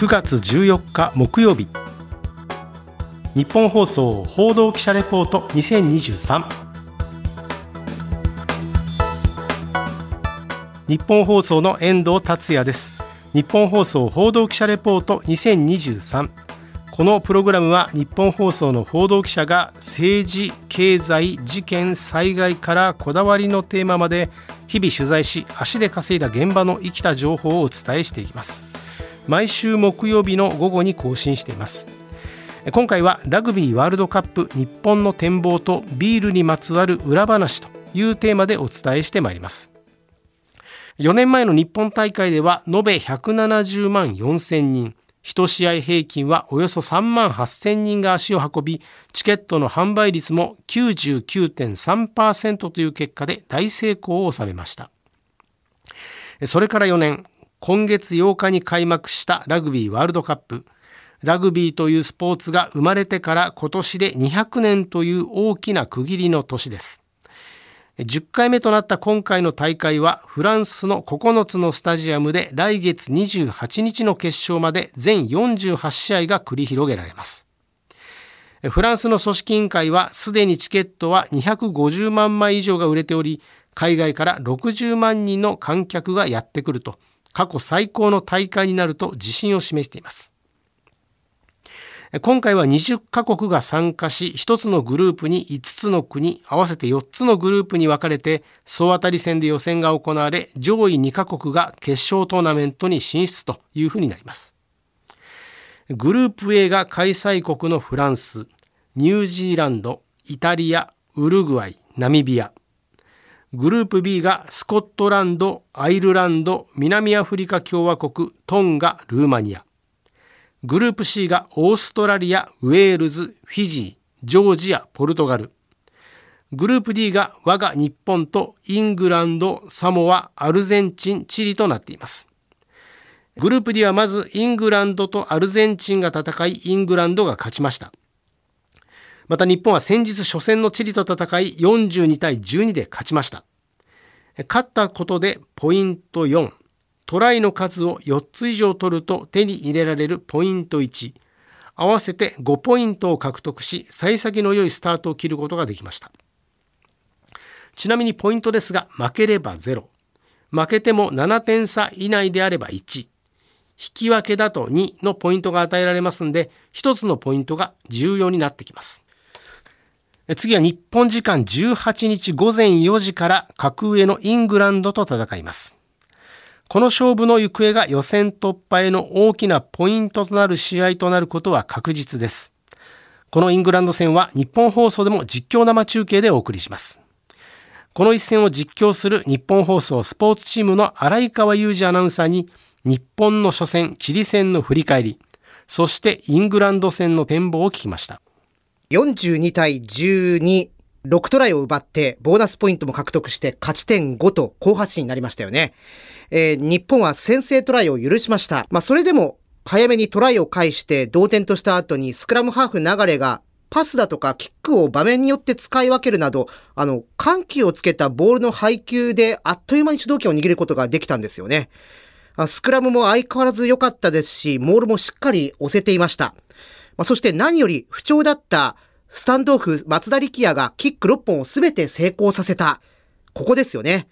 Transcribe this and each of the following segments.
9月14日木曜日。日本放送報道記者レポート2023日本放送の遠藤達也です。日本放送報道記者レポート2023このプログラムは日本放送の報道記者が政治、経済、事件、災害からこだわりのテーマまで日々取材し足で稼いだ現場の生きた情報をお伝えしていきます。毎週木曜日の午後に更新しています。今回はラグビーワールドカップ日本の展望とビールにまつわる裏話というテーマでお伝えしてまいります。4年前の日本大会では延べ170万4000人。1試合平均はおよそ3万8000人が足を運び、チケットの販売率も99.3%という結果で大成功を収めました。それから4年、今月8日に開幕したラグビーワールドカップ。ラグビーというスポーツが生まれてから今年で200年という大きな区切りの年です。10回目となった今回の大会はフランスの9つのスタジアムで来月28日の決勝まで全48試合が繰り広げられます。フランスの組織委員会はすでにチケットは250万枚以上が売れており、海外から60万人の観客がやってくると、過去最高の大会になると自信を示しています。今回は20カ国が参加し、1つのグループに5つの国、合わせて4つのグループに分かれて、総当たり戦で予選が行われ、上位2カ国が決勝トーナメントに進出というふうになります。グループ A が開催国のフランス、ニュージーランド、イタリア、ウルグアイ、ナミビア。グループ B がスコットランド、アイルランド、南アフリカ共和国、トンガ、ルーマニア。グループ C がオーストラリア、ウェールズ、フィジー、ジョージア、ポルトガル。グループ D が我が日本とイングランド、サモア、アルゼンチン、チリとなっています。グループ D はまずイングランドとアルゼンチンが戦い、イングランドが勝ちました。また日本は先日初戦のチリと戦い42対12で勝ちました。勝ったことでポイント4。トライの数を4つ以上取ると手に入れられるポイント1、合わせて5ポイントを獲得し、幸先の良いスタートを切ることができました。ちなみにポイントですが、負ければ0。負けても7点差以内であれば1。引き分けだと2のポイントが与えられますんで、1つのポイントが重要になってきます。次は日本時間18日午前4時から格上のイングランドと戦います。この勝負の行方が予選突破への大きなポイントとなる試合となることは確実です。このイングランド戦は日本放送でも実況生中継でお送りします。この一戦を実況する日本放送スポーツチームの荒井川裕二アナウンサーに日本の初戦、チリ戦の振り返り、そしてイングランド戦の展望を聞きました。42対12、6トライを奪ってボーナスポイントも獲得して勝ち点5と好発進になりましたよね。えー、日本は先制トライを許しました。まあ、それでも早めにトライを返して同点とした後にスクラムハーフ流れがパスだとかキックを場面によって使い分けるなど、あの、緩急をつけたボールの配球であっという間に主導権を握ることができたんですよね。スクラムも相変わらず良かったですし、モールもしっかり押せていました。まあ、そして何より不調だったスタンドオフ松田力也がキック6本を全て成功させた。ここですよね。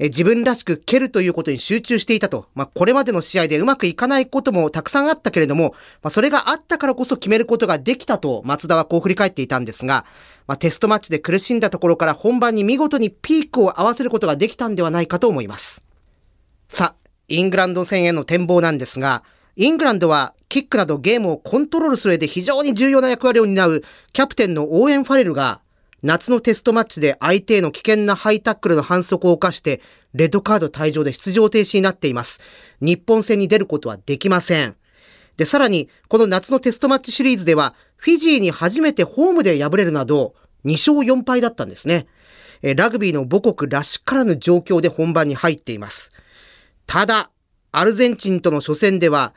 え自分らしく蹴るということに集中していたと。まあ、これまでの試合でうまくいかないこともたくさんあったけれども、まあ、それがあったからこそ決めることができたと松田はこう振り返っていたんですが、まあ、テストマッチで苦しんだところから本番に見事にピークを合わせることができたんではないかと思います。さあ、イングランド戦への展望なんですが、イングランドはキックなどゲームをコントロールする上で非常に重要な役割を担うキャプテンのオーエン・ファレルが夏のテストマッチで相手への危険なハイタックルの反則を犯して、レッドカード退場で出場停止になっています。日本戦に出ることはできません。で、さらに、この夏のテストマッチシリーズでは、フィジーに初めてホームで敗れるなど、2勝4敗だったんですね。ラグビーの母国らしからぬ状況で本番に入っています。ただ、アルゼンチンとの初戦では、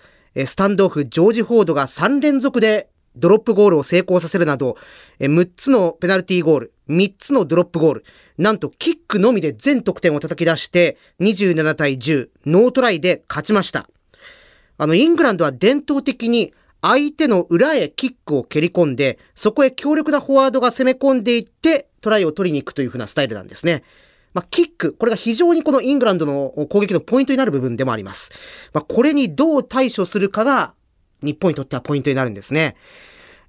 スタンドオフ、ジョージ・フォードが3連続でドロップゴールを成功させるなど、6つのペナルティーゴール、3つのドロップゴール、なんとキックのみで全得点を叩き出して、27対10、ノートライで勝ちました。あの、イングランドは伝統的に相手の裏へキックを蹴り込んで、そこへ強力なフォワードが攻め込んでいってトライを取りに行くというふうなスタイルなんですね。まあ、キック、これが非常にこのイングランドの攻撃のポイントになる部分でもあります。まあ、これにどう対処するかが日本にとってはポイントになるんですね。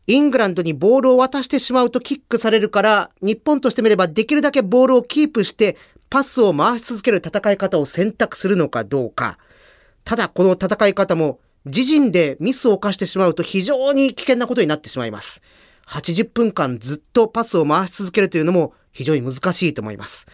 イングランドにボールを渡してしまうとキックされるから、日本としてみればできるだけボールをキープしてパスを回し続ける戦い方を選択するのかどうか。ただこの戦い方も自陣でミスを犯してしまうと非常に危険なことになってしまいます。80分間ずっとパスを回し続けるというのも非常に難しいと思います。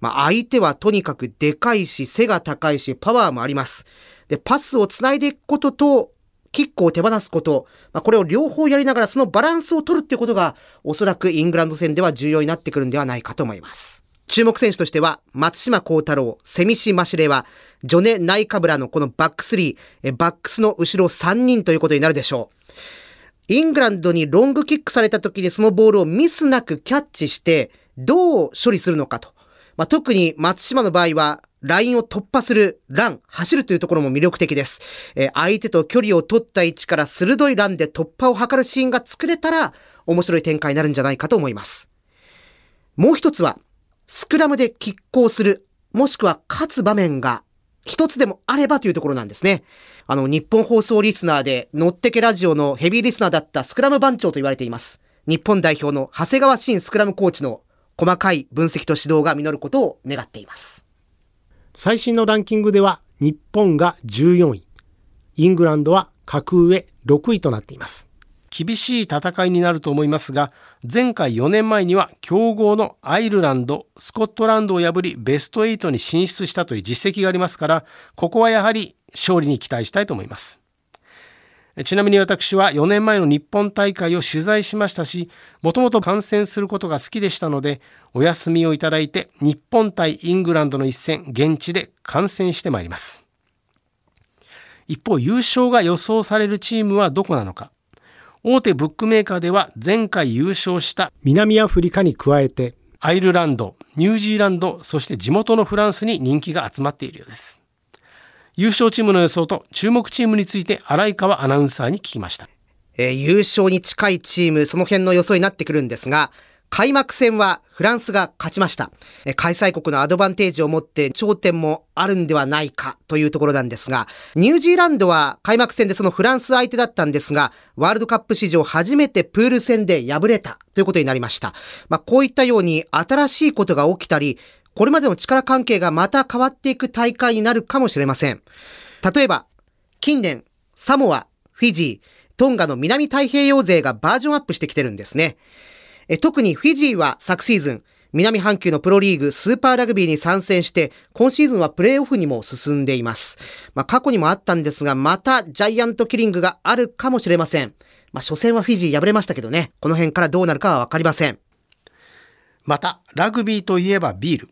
まあ、相手はとにかくでかいし、背が高いし、パワーもあります。で、パスを繋いでいくことと、キックを手放すこと、まあ、これを両方やりながらそのバランスを取るってことが、おそらくイングランド戦では重要になってくるんではないかと思います。注目選手としては、松島幸太郎、セミシ・マシレは、ジョネ・ナイカブラのこのバックスリー、バックスの後ろ3人ということになるでしょう。イングランドにロングキックされた時にそのボールをミスなくキャッチして、どう処理するのかと。まあ、特に松島の場合は、ラインを突破するラン、走るというところも魅力的です。えー、相手と距離を取った位置から鋭いランで突破を図るシーンが作れたら、面白い展開になるんじゃないかと思います。もう一つは、スクラムで拮抗する、もしくは勝つ場面が一つでもあればというところなんですね。あの、日本放送リスナーで、のってけラジオのヘビーリスナーだったスクラム番長と言われています。日本代表の長谷川慎スクラムコーチの細かい分析と指導が実ることを願っています。最新のランキングでは、日本が14位、イングランドは格上6位となっています。厳しい戦いになると思いますが、前回4年前には強豪のアイルランド、スコットランドを破りベスト8に進出したという実績がありますから、ここはやはり勝利に期待したいと思います。ちなみに私は4年前の日本大会を取材しましたし、もともと観戦することが好きでしたので、お休みをいただいて日本対イングランドの一戦、現地で観戦してまいります。一方、優勝が予想されるチームはどこなのか。大手ブックメーカーでは前回優勝した南アフリカに加えてアイルランド、ニュージーランド、そして地元のフランスに人気が集まっているようです。優勝チームの予想と注目チームについて荒井川アナウンサーに聞きました。えー、優勝に近いチーム、その辺の予想になってくるんですが、開幕戦はフランスが勝ちました。開催国のアドバンテージを持って頂点もあるんではないかというところなんですが、ニュージーランドは開幕戦でそのフランス相手だったんですが、ワールドカップ史上初めてプール戦で敗れたということになりました。まあ、こういったように新しいことが起きたり、これまでの力関係がまた変わっていく大会になるかもしれません。例えば、近年、サモア、フィジー、トンガの南太平洋勢がバージョンアップしてきてるんですね。え特にフィジーは昨シーズン、南半球のプロリーグスーパーラグビーに参戦して、今シーズンはプレーオフにも進んでいます。まあ、過去にもあったんですが、またジャイアントキリングがあるかもしれません。まあ、初戦はフィジー敗れましたけどね、この辺からどうなるかはわかりません。また、ラグビーといえばビール。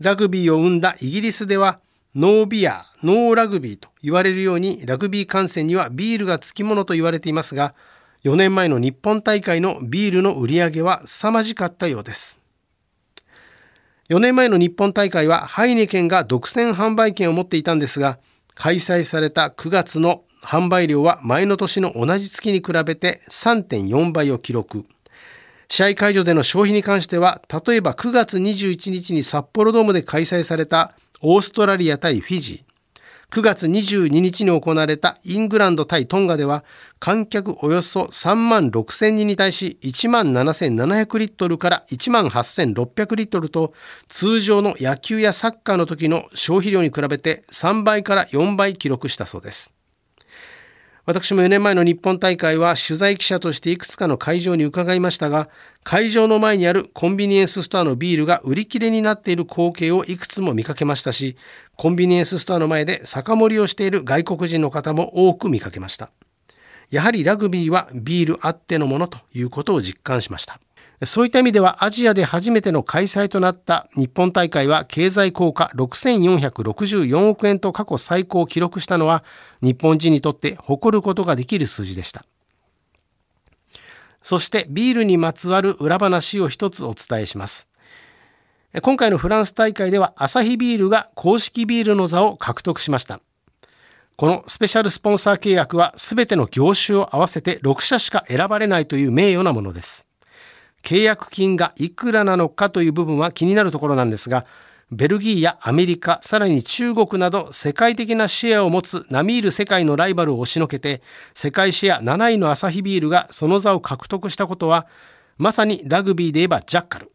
ラグビーを生んだイギリスでは、ノービア、ノーラグビーと言われるように、ラグビー観戦にはビールがつきものと言われていますが、4年前の日本大会のビールの売り上げは凄まじかったようです。4年前の日本大会はハイネケンが独占販売権を持っていたんですが、開催された9月の販売量は前の年の同じ月に比べて3.4倍を記録。試合会場での消費に関しては、例えば9月21日に札幌ドームで開催されたオーストラリア対フィジー、9月22日に行われたイングランド対トンガでは観客およそ3万6千人に対し1万7700リットルから1万8600リットルと通常の野球やサッカーの時の消費量に比べて3倍から4倍記録したそうです。私も4年前の日本大会は取材記者としていくつかの会場に伺いましたが、会場の前にあるコンビニエンスストアのビールが売り切れになっている光景をいくつも見かけましたし、コンビニエンスストアの前で酒盛りをしている外国人の方も多く見かけました。やはりラグビーはビールあってのものということを実感しました。そういった意味ではアジアで初めての開催となった日本大会は経済効果6464億円と過去最高を記録したのは日本人にとって誇ることができる数字でした。そしてビールにまつわる裏話を一つお伝えします。今回のフランス大会ではアサヒビールが公式ビールの座を獲得しました。このスペシャルスポンサー契約は全ての業種を合わせて6社しか選ばれないという名誉なものです。契約金がいくらなのかという部分は気になるところなんですが、ベルギーやアメリカ、さらに中国など世界的なシェアを持つ並みいる世界のライバルを押しのけて、世界シェア7位のアサヒビールがその座を獲得したことは、まさにラグビーで言えばジャッカル。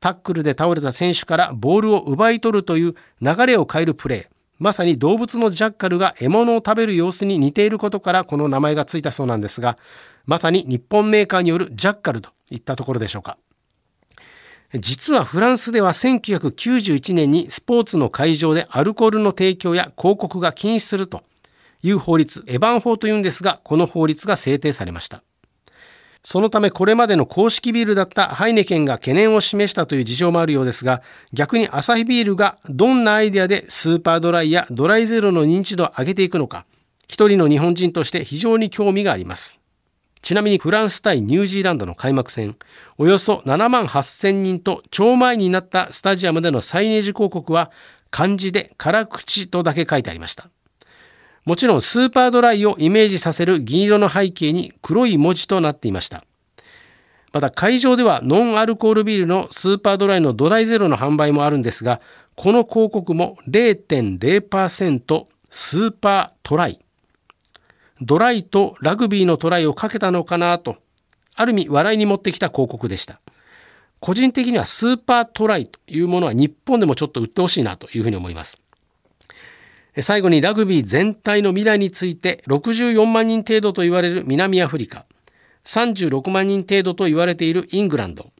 タックルで倒れた選手からボールを奪い取るという流れを変えるプレー。まさに動物のジャッカルが獲物を食べる様子に似ていることからこの名前がついたそうなんですが、まさに日本メーカーによるジャッカルといったところでしょうか。実はフランスでは1991年にスポーツの会場でアルコールの提供や広告が禁止するという法律、エヴァン法というんですが、この法律が制定されました。そのためこれまでの公式ビールだったハイネケンが懸念を示したという事情もあるようですが、逆にアサヒビールがどんなアイデアでスーパードライやドライゼロの認知度を上げていくのか、一人の日本人として非常に興味があります。ちなみにフランス対ニュージーランドの開幕戦、およそ7万8000人と超前になったスタジアムでのサイネージ広告は漢字で辛口とだけ書いてありました。もちろんスーパードライをイメージさせる銀色の背景に黒い文字となっていました。また会場ではノンアルコールビールのスーパードライのドライゼロの販売もあるんですが、この広告も0.0%スーパートライドライとラグビーのトライをかけたのかなと、ある意味笑いに持ってきた広告でした。個人的にはスーパートライというものは日本でもちょっと売ってほしいなというふうに思います。最後にラグビー全体の未来について64万人程度と言われる南アフリカ、36万人程度と言われているイングランド、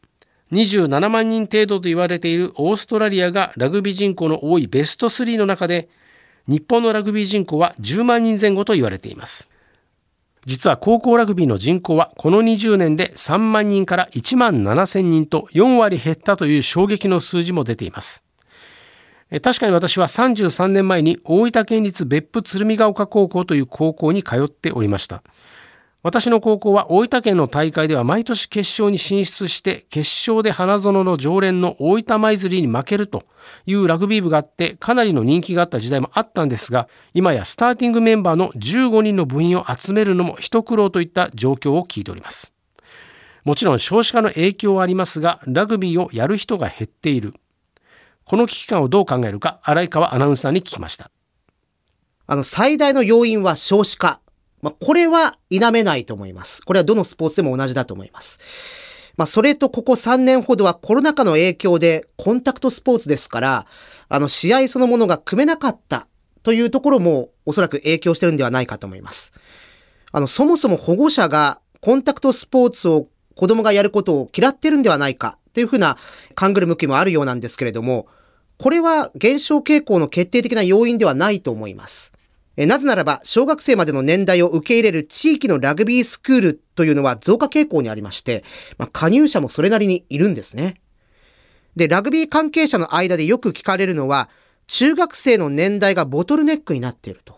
27万人程度と言われているオーストラリアがラグビー人口の多いベスト3の中で日本のラグビー人口は10万人前後と言われています。実は高校ラグビーの人口はこの20年で3万人から1万7千人と4割減ったという衝撃の数字も出ています。確かに私は33年前に大分県立別府鶴見ヶ丘高校という高校に通っておりました。私の高校は大分県の大会では毎年決勝に進出して決勝で花園の常連の大分舞鶴に負けるというラグビー部があってかなりの人気があった時代もあったんですが今やスターティングメンバーの15人の部員を集めるのも一苦労といった状況を聞いております。もちろん少子化の影響はありますがラグビーをやる人が減っている。この危機感をどう考えるか荒井川アナウンサーに聞きました。あの最大の要因は少子化まあ、これは否めないと思います。これはどのスポーツでも同じだと思います。まあ、それとここ3年ほどはコロナ禍の影響でコンタクトスポーツですから、あの、試合そのものが組めなかったというところもおそらく影響してるんではないかと思います。あの、そもそも保護者がコンタクトスポーツを子供がやることを嫌ってるんではないかというふうな勘ぐる向きもあるようなんですけれども、これは減少傾向の決定的な要因ではないと思います。なぜならば、小学生までの年代を受け入れる地域のラグビースクールというのは増加傾向にありまして、まあ、加入者もそれなりにいるんですね。で、ラグビー関係者の間でよく聞かれるのは、中学生の年代がボトルネックになっていると。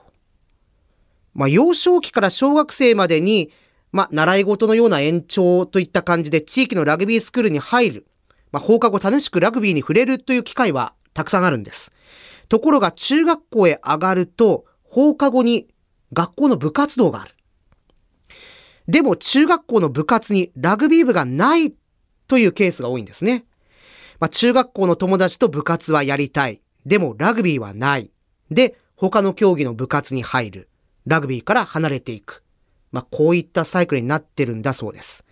まあ、幼少期から小学生までに、まあ、習い事のような延長といった感じで地域のラグビースクールに入る。まあ、放課後楽しくラグビーに触れるという機会はたくさんあるんです。ところが中学校へ上がると、放課後に学校の部活動がある。でも中学校の部活にラグビー部がないというケースが多いんですね。まあ、中学校の友達と部活はやりたい。でもラグビーはない。で、他の競技の部活に入る。ラグビーから離れていく。まあ、こういったサイクルになってるんだそうです。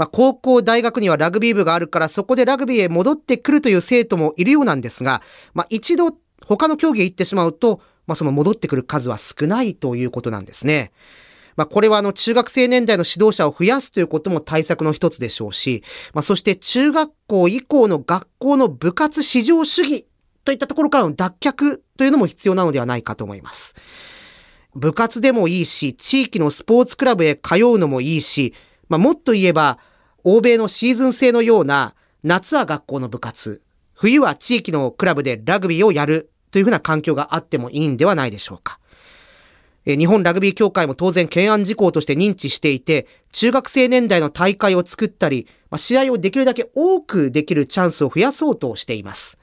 まあ、高校、大学にはラグビー部があるからそこでラグビーへ戻ってくるという生徒もいるようなんですが、まあ、一度他の競技へ行ってしまうと、まあ、その戻ってくる数は少ないということなんですね。まあ、これはあの中学生年代の指導者を増やすということも対策の一つでしょうし、まあ、そして中学校以降の学校の部活至上主義といったところからの脱却というのも必要なのではないかと思います。部活でもいいし、地域のスポーツクラブへ通うのもいいし、まあ、もっと言えば、欧米のシーズン制のような、夏は学校の部活、冬は地域のクラブでラグビーをやるというふうな環境があってもいいんではないでしょうか。日本ラグビー協会も当然懸案事項として認知していて、中学生年代の大会を作ったり、試合をできるだけ多くできるチャンスを増やそうとしています。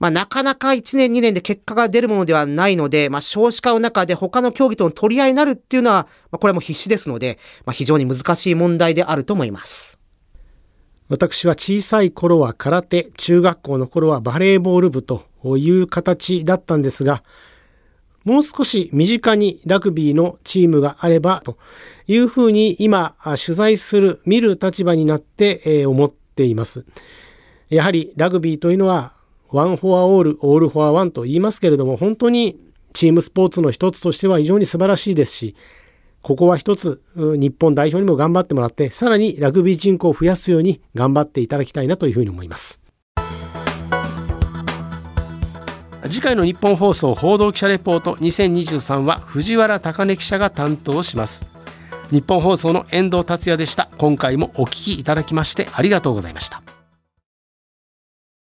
まあ、なかなか1年2年で結果が出るものではないので、まあ、少子化の中で他の競技との取り合いになるっていうのは、まあ、これはもう必死ですので、まあ、非常に難しい問題であると思います。私は小さい頃は空手、中学校の頃はバレーボール部という形だったんですが、もう少し身近にラグビーのチームがあればというふうに今取材する、見る立場になって思っています。やはりラグビーというのは One for All、All for One と言いますけれども、本当にチームスポーツの一つとしては非常に素晴らしいですし、ここは一つ日本代表にも頑張ってもらって、さらにラグビー人口を増やすように頑張っていただきたいなというふうに思います。次回の日本放送報道記者レポート2023は藤原貴根記者が担当します。日本放送の遠藤達也でした。今回もお聞きいただきましてありがとうございました。